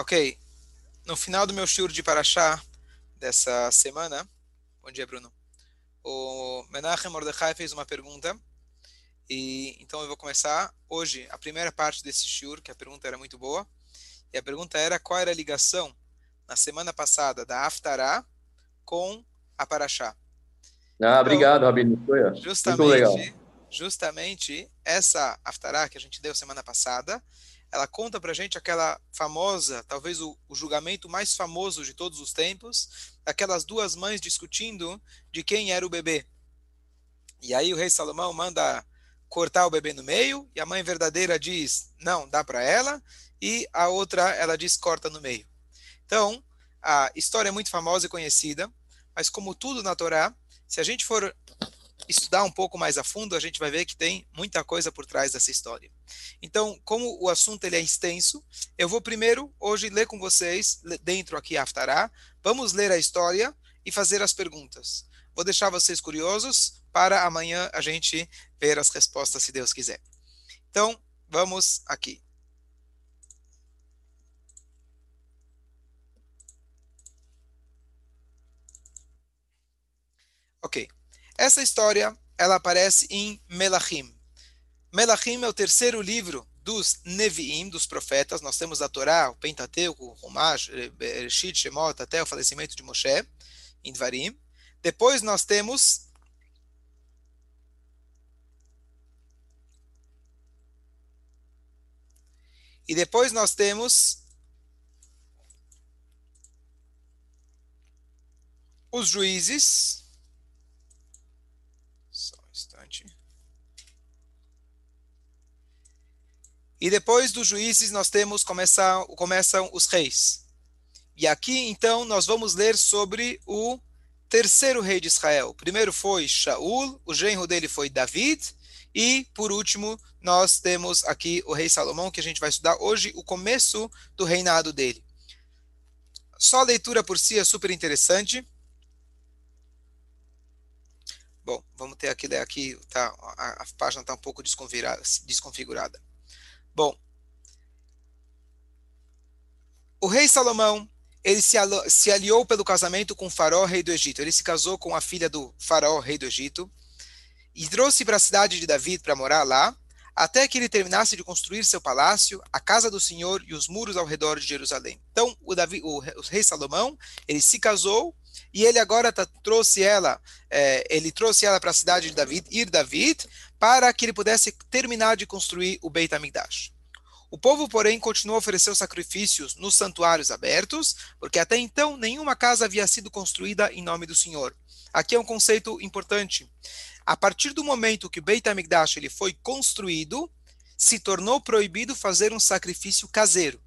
Ok. No final do meu shiur de Paraxá dessa semana, bom dia, Bruno. O Menachem Mordechai fez uma pergunta e então eu vou começar hoje a primeira parte desse shiur, que a pergunta era muito boa. E a pergunta era qual era a ligação na semana passada da Aftará com a Paraxá. Ah, então, obrigado, Rabino. Justamente, justamente essa Aftará que a gente deu semana passada, ela conta para gente aquela famosa, talvez o, o, julgamento mais famoso de todos os tempos, aquelas duas mães discutindo de quem era o bebê. E aí o rei Salomão manda cortar o bebê no meio, e a mãe verdadeira diz, não, dá para ela, e a outra, ela diz, corta no meio. Então, a história é muito famosa e conhecida, mas como tudo na Torá, se a gente for estudar um pouco mais a fundo, a gente vai ver que tem muita coisa por trás dessa história. Então, como o assunto ele é extenso, eu vou primeiro hoje ler com vocês dentro aqui Aftará. Vamos ler a história e fazer as perguntas. Vou deixar vocês curiosos para amanhã a gente ver as respostas, se Deus quiser. Então, vamos aqui. Ok. Essa história, ela aparece em Melachim. Melachim é o terceiro livro dos Neviim, dos profetas. Nós temos a Torá, o Pentateuco, o Rumash, Bereshit, Shemot, até o falecimento de Moshe, em Dvarim. Depois nós temos E depois nós temos os juízes. E depois dos juízes nós temos começam, começam os reis. E aqui então nós vamos ler sobre o terceiro rei de Israel. O primeiro foi Shaul, o genro dele foi David, e por último nós temos aqui o rei Salomão, que a gente vai estudar hoje o começo do reinado dele. Só a leitura por si é super interessante. Bom, vamos ter aqui, aqui tá, a, a página está um pouco desconfigurada. Bom, o rei Salomão, ele se, se aliou pelo casamento com o faraó, rei do Egito. Ele se casou com a filha do faraó, rei do Egito, e trouxe para a cidade de David para morar lá, até que ele terminasse de construir seu palácio, a casa do Senhor e os muros ao redor de Jerusalém. Então, o, Davi, o, rei Salomão, ele se casou e ele agora tá, trouxe ela, é, ele trouxe ela para a cidade de David, Ir David, para que ele pudesse terminar de construir o Beit HaMikdash. O povo, porém, continuou a oferecer os sacrifícios nos santuários abertos, porque até então nenhuma casa havia sido construída em nome do Senhor. Aqui é um conceito importante. A partir do momento que o Beit HaMikdash ele foi construído, se tornou proibido fazer um sacrifício caseiro.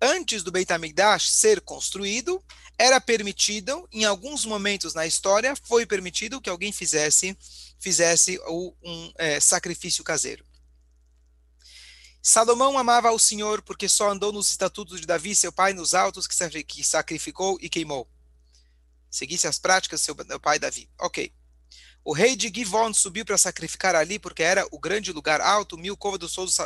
Antes do Beit HaMikdash ser construído, era permitido, em alguns momentos na história, foi permitido que alguém fizesse fizesse um é, sacrifício caseiro. Salomão amava ao Senhor porque só andou nos estatutos de Davi, seu pai, nos altos que sacrificou e queimou. Seguisse as práticas do seu pai Davi. Ok. O rei de Givon subiu para sacrificar ali porque era o grande lugar alto, mil côvados todos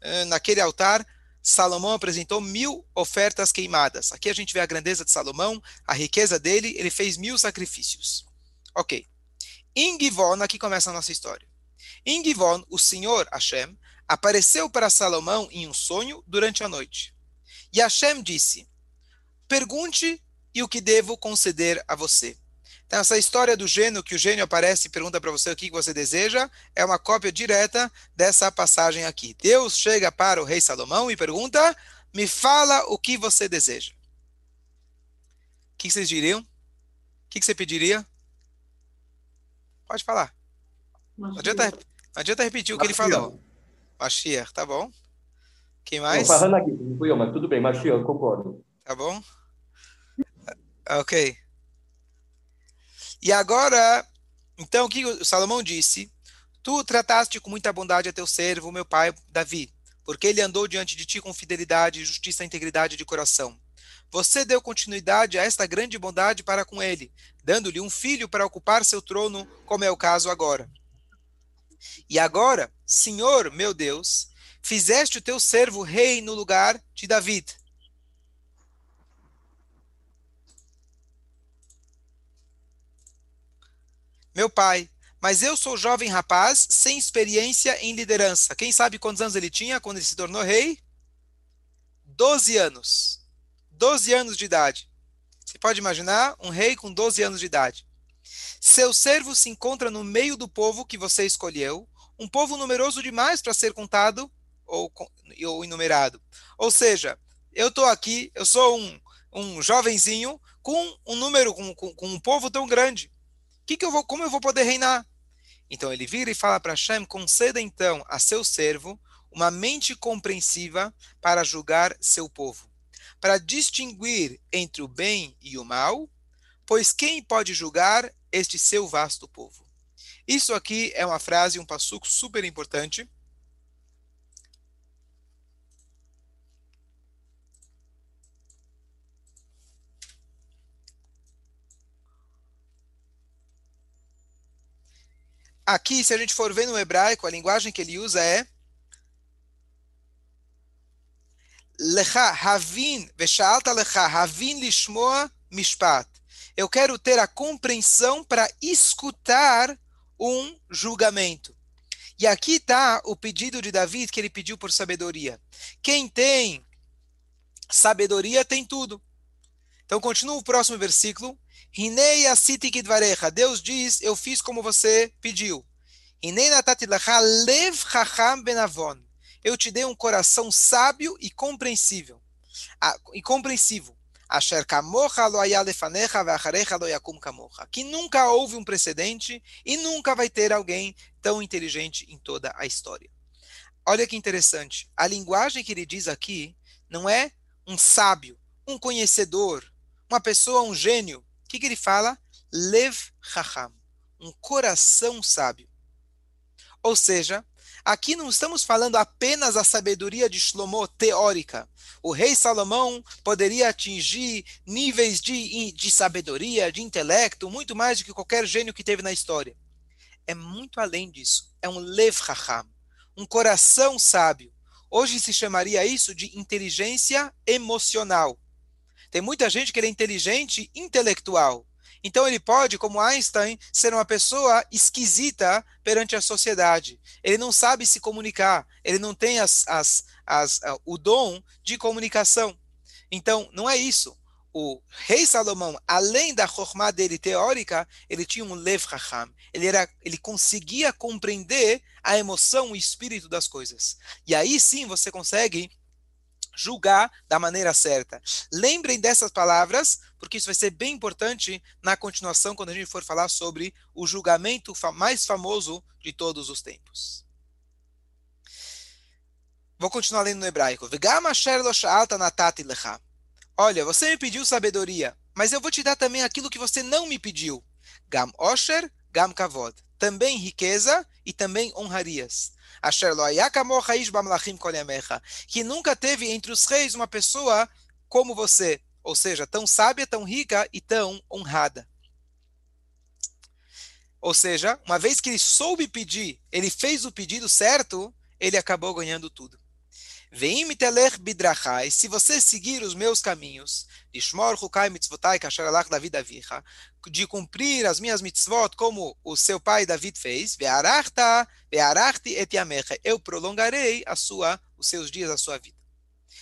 eh, naquele altar. Salomão apresentou mil ofertas queimadas. Aqui a gente vê a grandeza de Salomão, a riqueza dele, ele fez mil sacrifícios. Ok. Em Givon, aqui começa a nossa história. Em Givon, o Senhor, Hashem, apareceu para Salomão em um sonho durante a noite. E Hashem disse: Pergunte e o que devo conceder a você. Então, essa história do gênio, que o gênio aparece e pergunta para você o que você deseja, é uma cópia direta dessa passagem aqui. Deus chega para o rei Salomão e pergunta: Me fala o que você deseja. O que vocês diriam? O que você pediria? Pode falar. Não adianta, não adianta repetir o que ele falou. Mashiach, tá bom? Quem mais? Estou falando aqui, não fui eu, mas tudo bem, Mashiach, concordo. Tá bom? Ok. E agora, então, o que o Salomão disse? Tu trataste com muita bondade a teu servo, meu pai Davi, porque ele andou diante de ti com fidelidade, justiça e integridade de coração. Você deu continuidade a esta grande bondade para com ele, dando-lhe um filho para ocupar seu trono, como é o caso agora. E agora, Senhor meu Deus, fizeste o teu servo rei no lugar de David. Meu pai, mas eu sou jovem rapaz sem experiência em liderança. Quem sabe quantos anos ele tinha quando ele se tornou rei? Doze anos. Doze anos de idade. Você pode imaginar um rei com 12 anos de idade. Seu servo se encontra no meio do povo que você escolheu, um povo numeroso demais para ser contado ou, ou enumerado. Ou seja, eu estou aqui, eu sou um, um jovenzinho com um número, com, com, com um povo tão grande. Que que eu vou, como eu vou poder reinar? Então ele vira e fala para Hashem, conceda então a seu servo uma mente compreensiva para julgar seu povo, para distinguir entre o bem e o mal, pois quem pode julgar este seu vasto povo? Isso aqui é uma frase, um passuco super importante, Aqui, se a gente for ver no hebraico, a linguagem que ele usa é Lecha havin veshaalta lecha havin lishmoa mishpat. Eu quero ter a compreensão para escutar um julgamento. E aqui está o pedido de David que ele pediu por sabedoria. Quem tem sabedoria tem tudo. Então continua o próximo versículo. Deus diz, eu fiz como você pediu. Hinei natati lev chacham benavon. Eu te dei um coração sábio e compreensível. Ah, e compreensivo. Asher. Que nunca houve um precedente e nunca vai ter alguém tão inteligente em toda a história. Olha que interessante. A linguagem que ele diz aqui não é um sábio, um conhecedor, uma pessoa, um gênio que, que ele fala? Lev Chacham, um coração sábio. Ou seja, aqui não estamos falando apenas a sabedoria de Shlomo teórica. O rei Salomão poderia atingir níveis de, de sabedoria, de intelecto, muito mais do que qualquer gênio que teve na história. É muito além disso. É um Lev um coração sábio. Hoje se chamaria isso de inteligência emocional. Tem muita gente que é inteligente intelectual. Então ele pode, como Einstein, ser uma pessoa esquisita perante a sociedade. Ele não sabe se comunicar, ele não tem as, as, as, uh, o dom de comunicação. Então, não é isso. O rei Salomão, além da chormá dele teórica, ele tinha um lev. Ele, era, ele conseguia compreender a emoção, o espírito das coisas. E aí sim você consegue julgar da maneira certa. Lembrem dessas palavras, porque isso vai ser bem importante na continuação, quando a gente for falar sobre o julgamento mais famoso de todos os tempos. Vou continuar lendo no hebraico. Olha, você me pediu sabedoria, mas eu vou te dar também aquilo que você não me pediu. Gam osher, gam kavod. Também riqueza e também honrarias que nunca teve entre os reis uma pessoa como você, ou seja, tão sábia, tão rica e tão honrada. Ou seja, uma vez que ele soube pedir, ele fez o pedido certo, ele acabou ganhando tudo. Miteler bidrachai, se você seguir os meus caminhos, avicha, de cumprir as minhas mitzvot como o seu pai David fez, eu prolongarei a sua, os seus dias, a sua vida.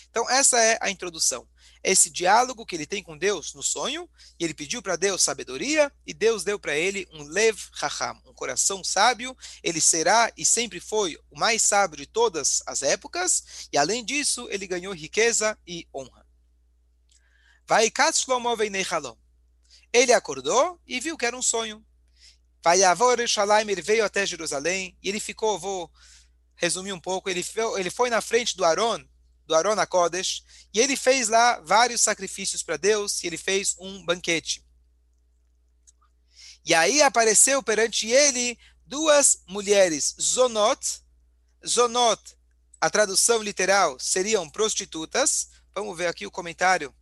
Então essa é a introdução. Esse diálogo que ele tem com Deus no sonho, e ele pediu para Deus sabedoria, e Deus deu para ele um lev chacham, um coração sábio. Ele será e sempre foi o mais sábio de todas as épocas, e além disso, ele ganhou riqueza e honra. Vai Shlomo Ele acordou e viu que era um sonho. Vai Yerushalayim, ele veio até Jerusalém e ele ficou, vou resumir um pouco, ele foi, ele foi na frente do Aron, do Aron Kodesh, e ele fez lá vários sacrifícios para Deus e ele fez um banquete. E aí apareceu perante ele duas mulheres, Zonot, Zonot, a tradução literal seriam prostitutas. Vamos ver aqui o comentário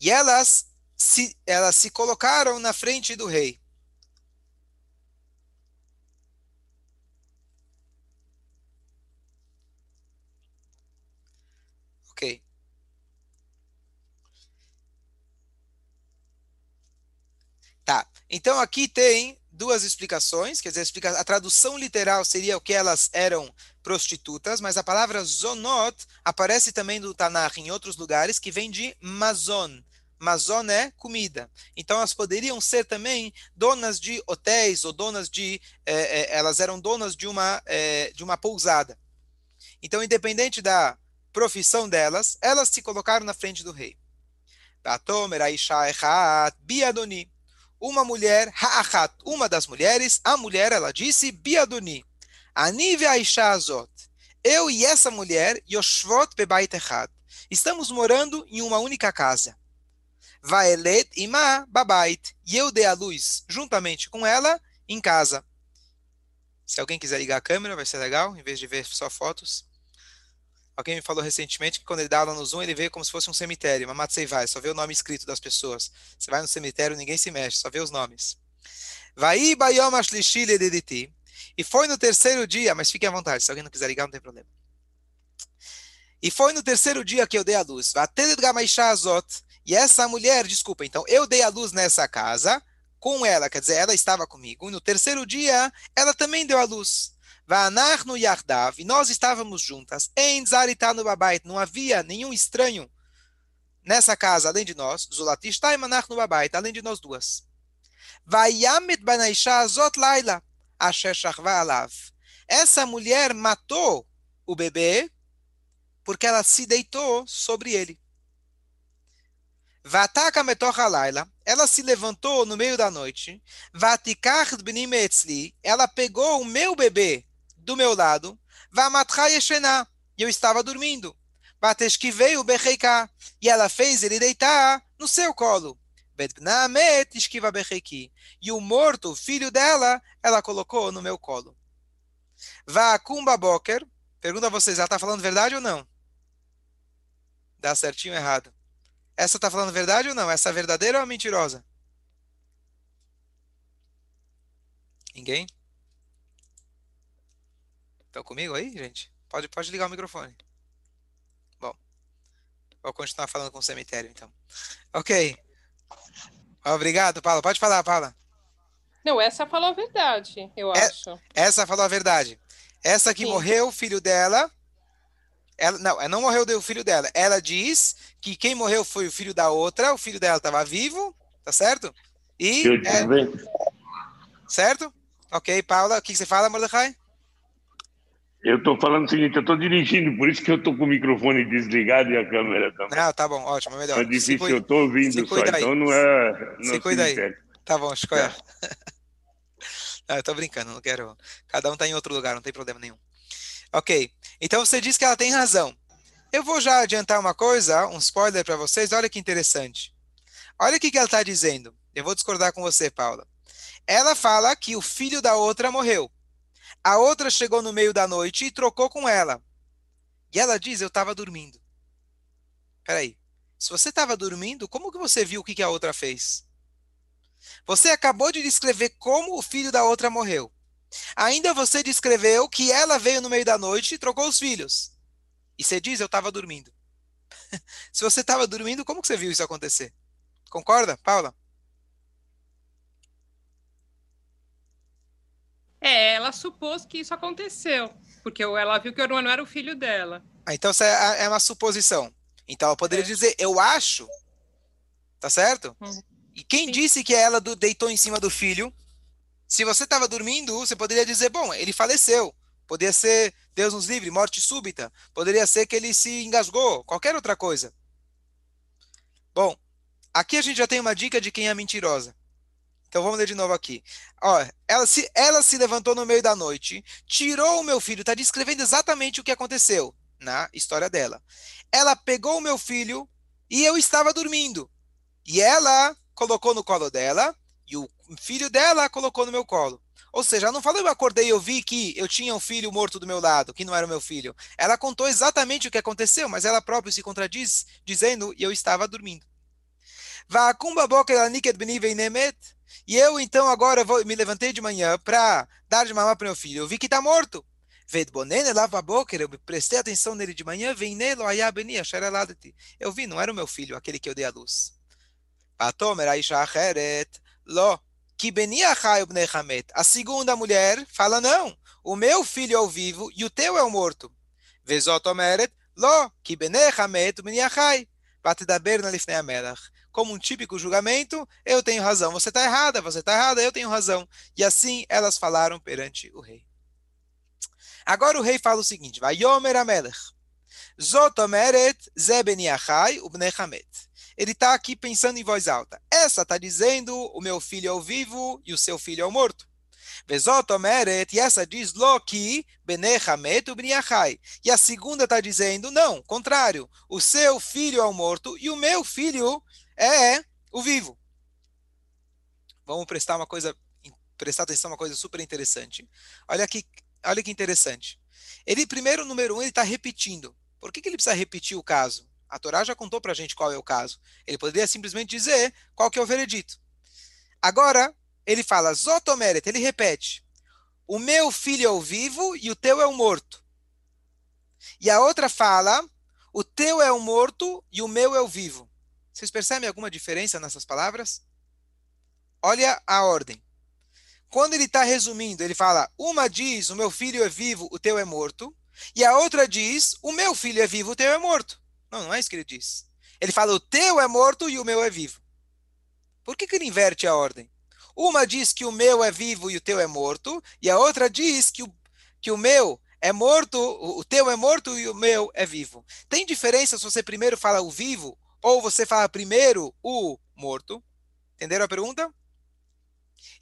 e elas se, elas se colocaram na frente do rei. Ok. Tá. Então aqui tem duas explicações, quer dizer, a tradução literal seria o que elas eram prostitutas, mas a palavra zonot aparece também no Tanakh em outros lugares, que vem de mazon. Mazon é comida. Então elas poderiam ser também donas de hotéis ou donas de, eh, eh, elas eram donas de uma eh, de uma pousada. Então, independente da profissão delas, elas se colocaram na frente do rei. Biadoni. Uma mulher, ha'achat, uma das mulheres, a mulher, ela disse, Biadoni. Anive Aisha Azot. Eu e essa mulher, Yoshvot Bebait Echad. Estamos morando em uma única casa. Vaelet ima babait. E eu dei a luz, juntamente com ela, em casa. Se alguém quiser ligar a câmera, vai ser legal, em vez de ver só fotos. Alguém me falou recentemente que quando ele dá aula no Zoom, ele vê como se fosse um cemitério, uma vai, só vê o nome escrito das pessoas. Você vai no cemitério, ninguém se mexe, só vê os nomes. Vai bayom E foi no terceiro dia, mas fique à vontade, se alguém não quiser ligar, não tem problema. E foi no terceiro dia que eu dei a luz. E essa mulher, desculpa, então, eu dei a luz nessa casa com ela, quer dizer, ela estava comigo. E no terceiro dia, ela também deu a luz. Vanar no Yardav, e nós estávamos juntas, em Zaritanu Babait, não havia nenhum estranho nessa casa, além de nós, Zulatishtai Manach no Babait, além de nós duas. Vayamet Banaisha Zot Laila, Asher Alav. Essa mulher matou o bebê porque ela se deitou sobre ele. Vataka metocha laila, ela se levantou no meio da noite. Vatikach bnim ela pegou o meu bebê do meu lado, e eu estava dormindo. veio Becheika, e ela fez ele deitar no seu colo. E o morto, filho dela, ela colocou no meu colo. Vakumba Boker, pergunta a vocês, ela está falando verdade ou não? Dá certinho errado? Essa está falando verdade ou não? Essa é verdadeira ou mentirosa? Ninguém? Estão comigo aí, gente? Pode, pode ligar o microfone. Bom, vou continuar falando com o cemitério, então. Ok. Obrigado, Paula. Pode falar, Paula. Não, essa falou a verdade, eu é, acho. Essa falou a verdade. Essa que Sim. morreu, o filho dela. Ela, não, ela não morreu o filho dela. Ela diz que quem morreu foi o filho da outra, o filho dela estava vivo, tá certo? E. É, certo? Ok, Paula, o que você fala, Mordecai? Eu estou falando o seguinte, eu estou dirigindo, por isso que eu estou com o microfone desligado e a câmera também. Não, tá bom, ótimo, é melhor. É difícil, cuida, eu estou ouvindo só, aí. então não é... Não se cuida aí. Tá bom, escolha. É. não, eu tô brincando, não quero... Cada um está em outro lugar, não tem problema nenhum. Ok, então você diz que ela tem razão. Eu vou já adiantar uma coisa, um spoiler para vocês, olha que interessante. Olha o que, que ela está dizendo. Eu vou discordar com você, Paula. Ela fala que o filho da outra morreu. A outra chegou no meio da noite e trocou com ela. E ela diz: Eu estava dormindo. Peraí. Se você estava dormindo, como que você viu o que, que a outra fez? Você acabou de descrever como o filho da outra morreu. Ainda você descreveu que ela veio no meio da noite e trocou os filhos. E você diz: Eu estava dormindo. Se você estava dormindo, como que você viu isso acontecer? Concorda, Paula? É, ela supôs que isso aconteceu, porque ela viu que o irmão não era o filho dela. Ah, então isso é, é uma suposição. Então ela poderia é. dizer, eu acho, tá certo? Uhum. E quem Sim. disse que ela do, deitou em cima do filho? Se você estava dormindo, você poderia dizer, bom, ele faleceu. Poderia ser, Deus nos livre, morte súbita. Poderia ser que ele se engasgou, qualquer outra coisa. Bom, aqui a gente já tem uma dica de quem é mentirosa. Então vamos ler de novo aqui. Ó, ela, se, ela se levantou no meio da noite, tirou o meu filho, está descrevendo exatamente o que aconteceu na história dela. Ela pegou o meu filho e eu estava dormindo. E ela colocou no colo dela e o filho dela colocou no meu colo. Ou seja, ela não falou eu acordei e eu vi que eu tinha um filho morto do meu lado, que não era o meu filho. Ela contou exatamente o que aconteceu, mas ela própria se contradiz, dizendo eu estava dormindo. E eu, então, agora vou, me levantei de manhã para dar de mamar para meu filho. Eu vi que está morto. lava a boca, eu prestei atenção nele de manhã, vem nele, eu vi, não era o meu filho, aquele que eu dei à luz. Lo, que Beniachai Bnei Hamet. A segunda mulher fala, não, o meu filho é o vivo e o teu é o morto. Vezot omeret, lo, que Bnei Hamet Amelach. Como um típico julgamento, eu tenho razão, você está errada, você está errada, eu tenho razão. E assim elas falaram perante o rei. Agora o rei fala o seguinte, vai Yomer Amelech. Zot omeret ze Beniachai Bnei Hamet ele está aqui pensando em voz alta. Essa está dizendo, o meu filho é o vivo e o seu filho é o morto. Omeret, e essa diz Loki, Benechamet, Bniachai. E a segunda está dizendo, não, contrário, o seu filho é o morto e o meu filho é o vivo. Vamos prestar uma coisa, prestar atenção uma coisa super interessante. Olha aqui, olha que interessante. Ele primeiro, número um, ele está repetindo. Por que, que ele precisa repetir o caso? A Torá já contou para a gente qual é o caso. Ele poderia simplesmente dizer qual que é o veredito. Agora, ele fala, Zotomeret, ele repete, o meu filho é o vivo e o teu é o morto. E a outra fala, o teu é o morto e o meu é o vivo. Vocês percebem alguma diferença nessas palavras? Olha a ordem. Quando ele está resumindo, ele fala: uma diz, o meu filho é vivo, o teu é morto. E a outra diz, o meu filho é vivo, o teu é morto. Não, não é isso que ele diz. Ele fala: o teu é morto e o meu é vivo. Por que, que ele inverte a ordem? Uma diz que o meu é vivo e o teu é morto, e a outra diz que o, que o meu é morto, o teu é morto e o meu é vivo. Tem diferença se você primeiro fala o vivo ou você fala primeiro o morto? Entenderam a pergunta?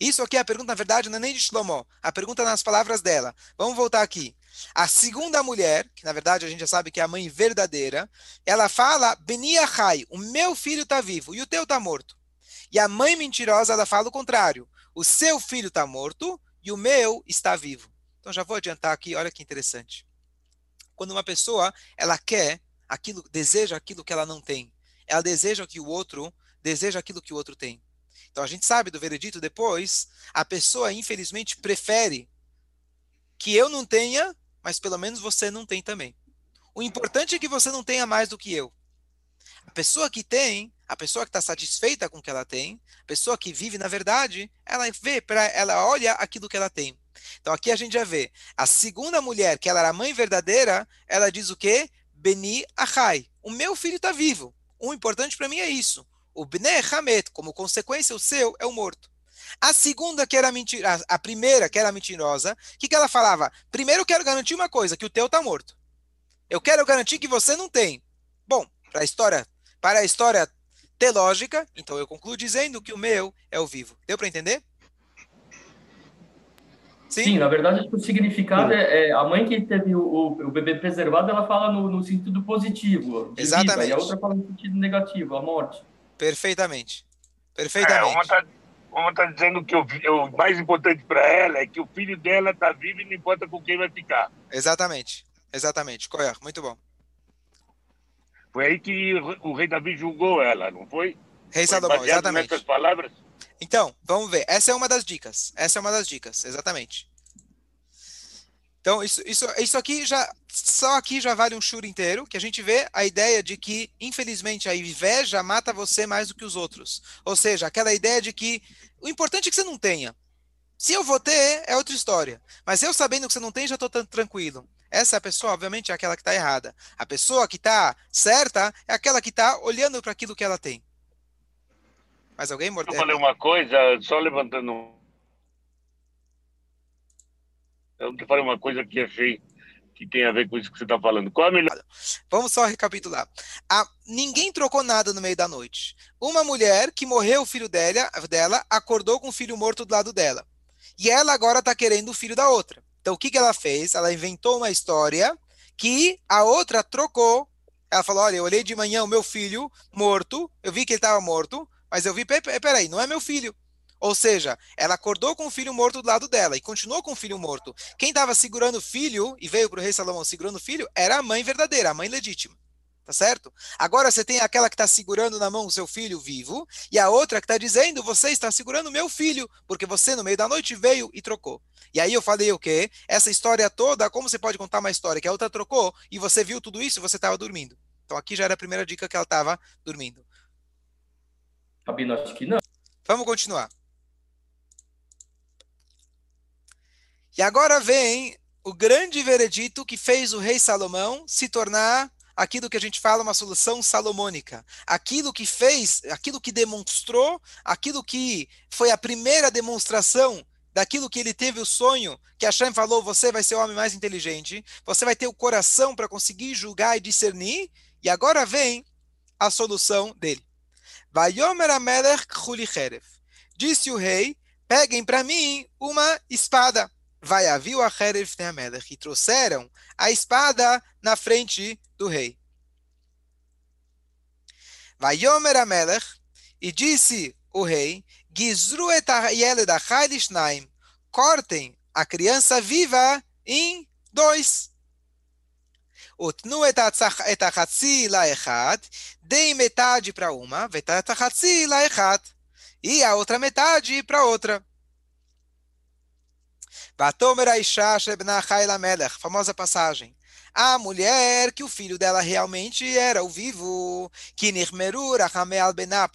Isso aqui é a pergunta, na verdade, não é nem de Shlomo. A pergunta nas palavras dela. Vamos voltar aqui. A segunda mulher, que na verdade a gente já sabe que é a mãe verdadeira, ela fala, Beniachai, o meu filho está vivo e o teu está morto. E a mãe mentirosa, ela fala o contrário. O seu filho está morto e o meu está vivo. Então já vou adiantar aqui, olha que interessante. Quando uma pessoa, ela quer aquilo, deseja aquilo que ela não tem. Ela deseja que o outro deseja aquilo que o outro tem. Então a gente sabe do veredito depois, a pessoa infelizmente prefere que eu não tenha mas pelo menos você não tem também. O importante é que você não tenha mais do que eu. A pessoa que tem, a pessoa que está satisfeita com o que ela tem, a pessoa que vive na verdade, ela vê, para ela olha aquilo que ela tem. Então aqui a gente já vê a segunda mulher, que ela era a mãe verdadeira, ela diz o quê? Beni Achai. O meu filho está vivo. O importante para mim é isso. O Bnei Hamet, como consequência, o seu é o morto. A segunda, que era mentira, a primeira, que era mentirosa, o que, que ela falava? Primeiro eu quero garantir uma coisa, que o teu está morto. Eu quero garantir que você não tem. Bom, para a história, para a história ter lógica, então eu concluo dizendo que o meu é o vivo. Deu para entender? Sim? Sim? na verdade, o significado é, é, a mãe que teve o, o, bebê preservado, ela fala no, no sentido positivo, Exatamente. Vida, e a outra fala no sentido negativo, a morte. Perfeitamente. Perfeitamente. É, uma tá, está dizendo que o, o mais importante para ela é que o filho dela está vivo e não importa com quem vai ficar. Exatamente. Exatamente. Correto. Muito bom. Foi aí que o rei Davi julgou ela, não foi? Rei Salomão, exatamente. Nessas palavras? Então, vamos ver. Essa é uma das dicas. Essa é uma das dicas, exatamente. Então, isso, isso, isso aqui já, só aqui já vale um churo inteiro, que a gente vê a ideia de que, infelizmente, a inveja mata você mais do que os outros. Ou seja, aquela ideia de que o importante é que você não tenha. Se eu vou ter, é outra história. Mas eu sabendo que você não tem, já estou tranquilo. Essa pessoa, obviamente, é aquela que está errada. A pessoa que está certa é aquela que está olhando para aquilo que ela tem. Mas alguém mordeu? Eu falei uma coisa, só levantando eu te falei uma coisa que achei que tem a ver com isso que você está falando. Qual a melhor? Vamos só recapitular. A, ninguém trocou nada no meio da noite. Uma mulher que morreu o filho dela, dela acordou com o filho morto do lado dela. E ela agora está querendo o filho da outra. Então o que, que ela fez? Ela inventou uma história que a outra trocou. Ela falou: Olha, eu olhei de manhã o meu filho morto, eu vi que ele estava morto, mas eu vi, peraí, não é meu filho. Ou seja, ela acordou com o filho morto do lado dela e continuou com o filho morto. Quem estava segurando o filho e veio para o rei Salomão segurando o filho era a mãe verdadeira, a mãe legítima. Tá certo? Agora você tem aquela que está segurando na mão o seu filho vivo e a outra que está dizendo: Você está segurando meu filho, porque você no meio da noite veio e trocou. E aí eu falei o quê? Essa história toda, como você pode contar uma história que a outra trocou e você viu tudo isso e você estava dormindo? Então aqui já era a primeira dica que ela estava dormindo. Rabino, acho que não. Vamos continuar. E agora vem o grande veredito que fez o rei Salomão se tornar aquilo que a gente fala uma solução salomônica. Aquilo que fez, aquilo que demonstrou, aquilo que foi a primeira demonstração daquilo que ele teve o sonho, que Hashem falou, você vai ser o homem mais inteligente, você vai ter o coração para conseguir julgar e discernir, e agora vem a solução dele. Vayomer Amelech Disse o rei, peguem para mim uma espada. Vai aviu a Amelech. E trouxeram a espada na frente do rei. Vayomer Amelech. E disse o rei, Gizru et Yeled Achai Cortem a criança viva em dois. Utnu et achatzi laechad. Deem metade para uma. Vetat achatzi laechad. E a outra metade para outra. Famosa passagem. A mulher que o filho dela realmente era o vivo,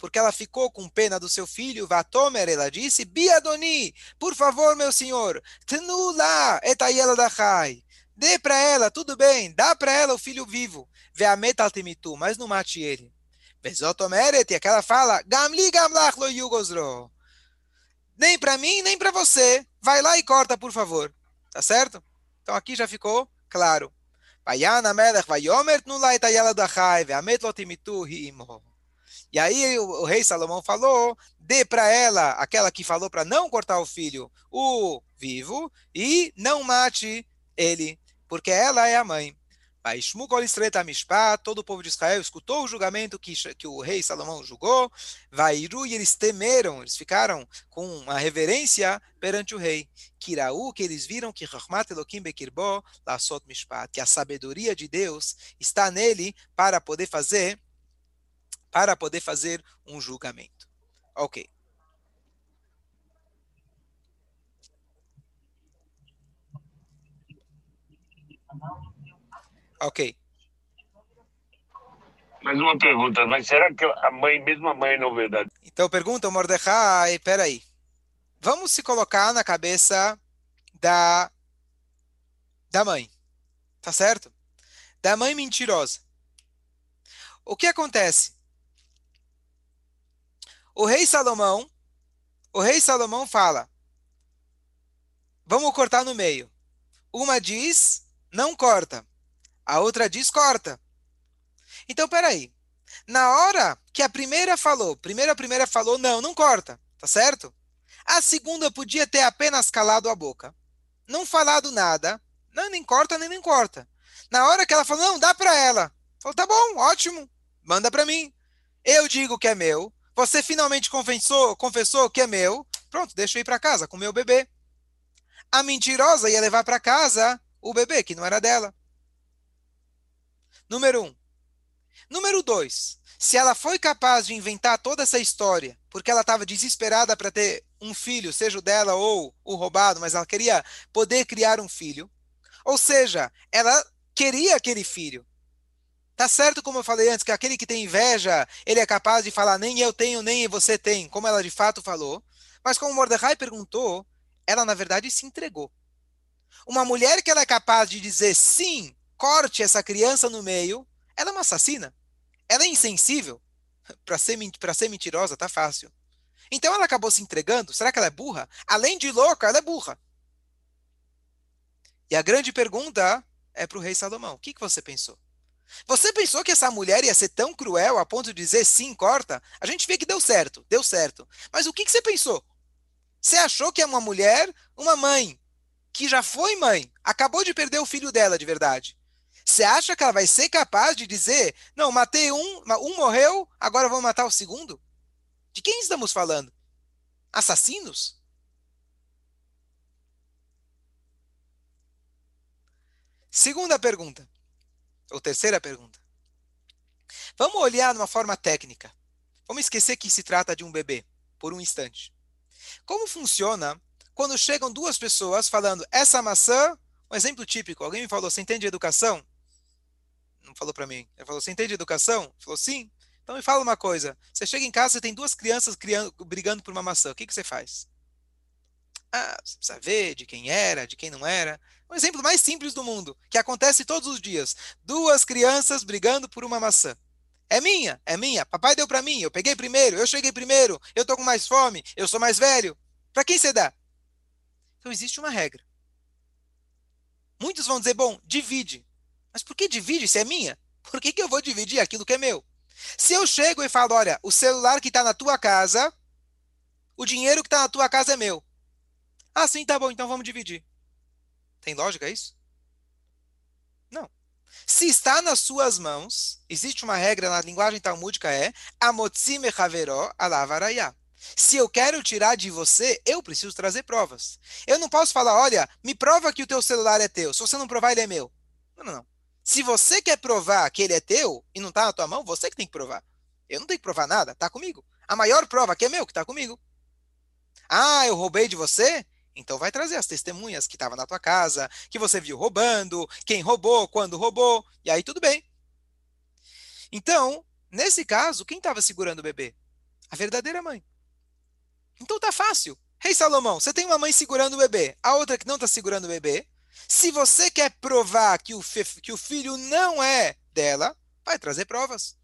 porque ela ficou com pena do seu filho, Vatomer, ela disse, Biadoni, por favor, meu senhor, Tnula etayela dachai, dê para ela, tudo bem, dá para ela o filho vivo, Veamet altimitu, mas não mate ele. Bezotomeret, e aquela fala, Gamli gamlach lo yugosro, nem para mim, nem para você, vai lá e corta, por favor, tá certo? Então aqui já ficou claro. E aí o, o, rei Salomão falou: dê para ela, aquela que falou para não cortar o filho, o vivo, e não mate ele, porque ela é a mãe. Vaishmu kol todo o povo de Israel escutou o julgamento que, que o rei Salomão julgou, Vairu, e eles temeram, eles ficaram com uma reverência perante o rei. Kiraú, que eles viram que Rahmat Elohim Bekirbo, Lasot Mishpat, que a sabedoria de Deus está nele para poder fazer, para poder fazer um julgamento. Ok. Ok. Mais uma pergunta, mas será que a mãe, mesmo a mãe, não é verdade? Então pergunta, Mordecai, peraí. Vamos se colocar na cabeça da, da mãe. Tá certo? Da mãe mentirosa. O que acontece? O rei Salomão, o rei Salomão fala: Vamos cortar no meio. Uma diz, não corta. A outra diz corta. Então, peraí. Na hora que a primeira falou, primeira a primeira falou, não, não corta, tá certo? A segunda podia ter apenas calado a boca, não falado nada, não, nem corta, nem nem corta. Na hora que ela falou, não, dá para ela. Falou, tá bom, ótimo, manda para mim. Eu digo que é meu, você finalmente confessou, confessou que é meu, pronto, deixa eu ir para casa com meu bebê. A mentirosa ia levar para casa o bebê, que não era dela. Número um. Número dois. Se ela foi capaz de inventar toda essa história, porque ela estava desesperada para ter um filho, seja o dela ou o roubado, mas ela queria poder criar um filho. Ou seja, ela queria aquele filho. Tá certo, como eu falei antes, que aquele que tem inveja, ele é capaz de falar nem eu tenho, nem você tem, como ela de fato falou. Mas como Mordecai perguntou, ela na verdade se entregou. Uma mulher que ela é capaz de dizer sim, corte essa criança no meio, ela é uma assassina. Ela é insensível. Para ser, ser mentirosa, tá fácil. Então ela acabou se entregando. Será que ela é burra? Além de louca, ela é burra. E a grande pergunta é para o rei Salomão: o que, que você pensou? Você pensou que essa mulher ia ser tão cruel a ponto de dizer sim, corta? A gente vê que deu certo, deu certo. Mas o que, que você pensou? Você achou que é uma mulher, uma mãe, que já foi mãe, acabou de perder o filho dela de verdade. Você acha que ela vai ser capaz de dizer, não, matei um, um morreu, agora vou matar o segundo? De quem estamos falando? Assassinos? Segunda pergunta, ou terceira pergunta. Vamos olhar de uma forma técnica. Vamos esquecer que se trata de um bebê, por um instante. Como funciona quando chegam duas pessoas falando, essa maçã, um exemplo típico, alguém me falou, você entende educação? Não falou para mim. Ele falou: Você entende educação? Ele falou: Sim. Então me fala uma coisa. Você chega em casa, você tem duas crianças criando, brigando por uma maçã. O que, que você faz? Ah, você precisa ver de quem era, de quem não era. Um exemplo mais simples do mundo, que acontece todos os dias. Duas crianças brigando por uma maçã. É minha, é minha. Papai deu para mim, eu peguei primeiro, eu cheguei primeiro, eu tô com mais fome, eu sou mais velho. Para quem você dá? Então existe uma regra. Muitos vão dizer, bom, divide. Mas por que divide se é minha? Por que, que eu vou dividir aquilo que é meu? Se eu chego e falo, olha, o celular que está na tua casa, o dinheiro que está na tua casa é meu. Ah, sim, tá bom, então vamos dividir. Tem lógica isso? Não. Se está nas suas mãos, existe uma regra na linguagem talmúdica é amotzime haveró alavarayá. Se eu quero tirar de você, eu preciso trazer provas. Eu não posso falar, olha, me prova que o teu celular é teu. Se você não provar, ele é meu. Não, não, não. Se você quer provar que ele é teu e não está na tua mão, você que tem que provar. Eu não tenho que provar nada, está comigo. A maior prova que é meu, que está comigo. Ah, eu roubei de você? Então vai trazer as testemunhas que estavam na tua casa, que você viu roubando, quem roubou, quando roubou, e aí tudo bem. Então, nesse caso, quem estava segurando o bebê? A verdadeira mãe. Então tá fácil. Rei Salomão, você tem uma mãe segurando o bebê, a outra que não está segurando o bebê. Se você quer provar que o, que o filho não é dela, vai trazer provas.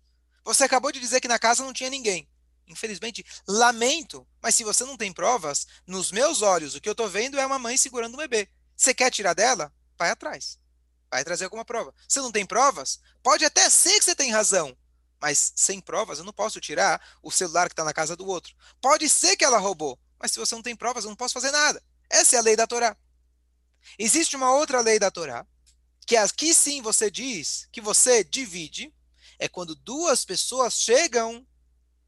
Você acabou de dizer que na casa não tinha ninguém. Infelizmente, lamento, mas se você não tem provas, nos meus olhos, o que eu estou vendo é uma mãe segurando um bebê. Você quer tirar dela? Vai atrás. Vai trazer alguma prova. Você não tem provas? Pode até ser que você tem razão, mas sem provas eu não posso tirar o celular que está na casa do outro. Pode ser que ela roubou, mas se você não tem provas, eu não posso fazer nada. Essa é a lei da Torá. Existe uma outra lei da Torá, que aqui sim você diz que você divide, é quando duas pessoas chegam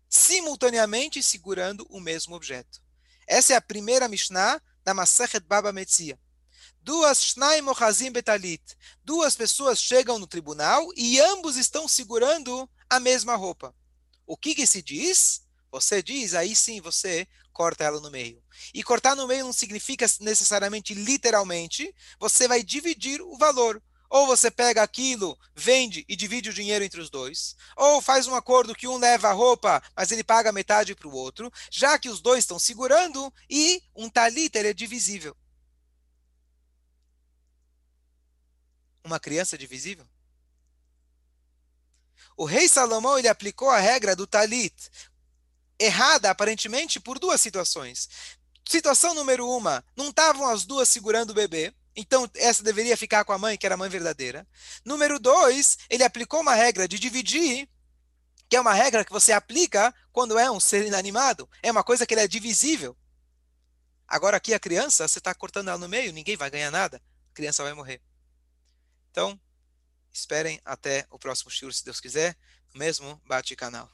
simultaneamente segurando o mesmo objeto. Essa é a primeira Mishnah da Masechet Baba Metzia. Duas Shnaim Ochazim Betalit. Duas pessoas chegam no tribunal e ambos estão segurando a mesma roupa. O que, que se diz? Você diz, aí sim você corta ela no meio. E cortar no meio não significa necessariamente literalmente, você vai dividir o valor. Ou você pega aquilo, vende e divide o dinheiro entre os dois. Ou faz um acordo que um leva a roupa, mas ele paga metade para o outro, já que os dois estão segurando e um talit é divisível. Uma criança é divisível? O rei Salomão ele aplicou a regra do talit, errada aparentemente por duas situações. Situação número uma, não estavam as duas segurando o bebê, então, essa deveria ficar com a mãe, que era a mãe verdadeira. Número dois, ele aplicou uma regra de dividir, que é uma regra que você aplica quando é um ser inanimado. É uma coisa que ele é divisível. Agora, aqui a criança, você está cortando ela no meio, ninguém vai ganhar nada, a criança vai morrer. Então, esperem até o próximo shiur, se Deus quiser, no mesmo bate canal.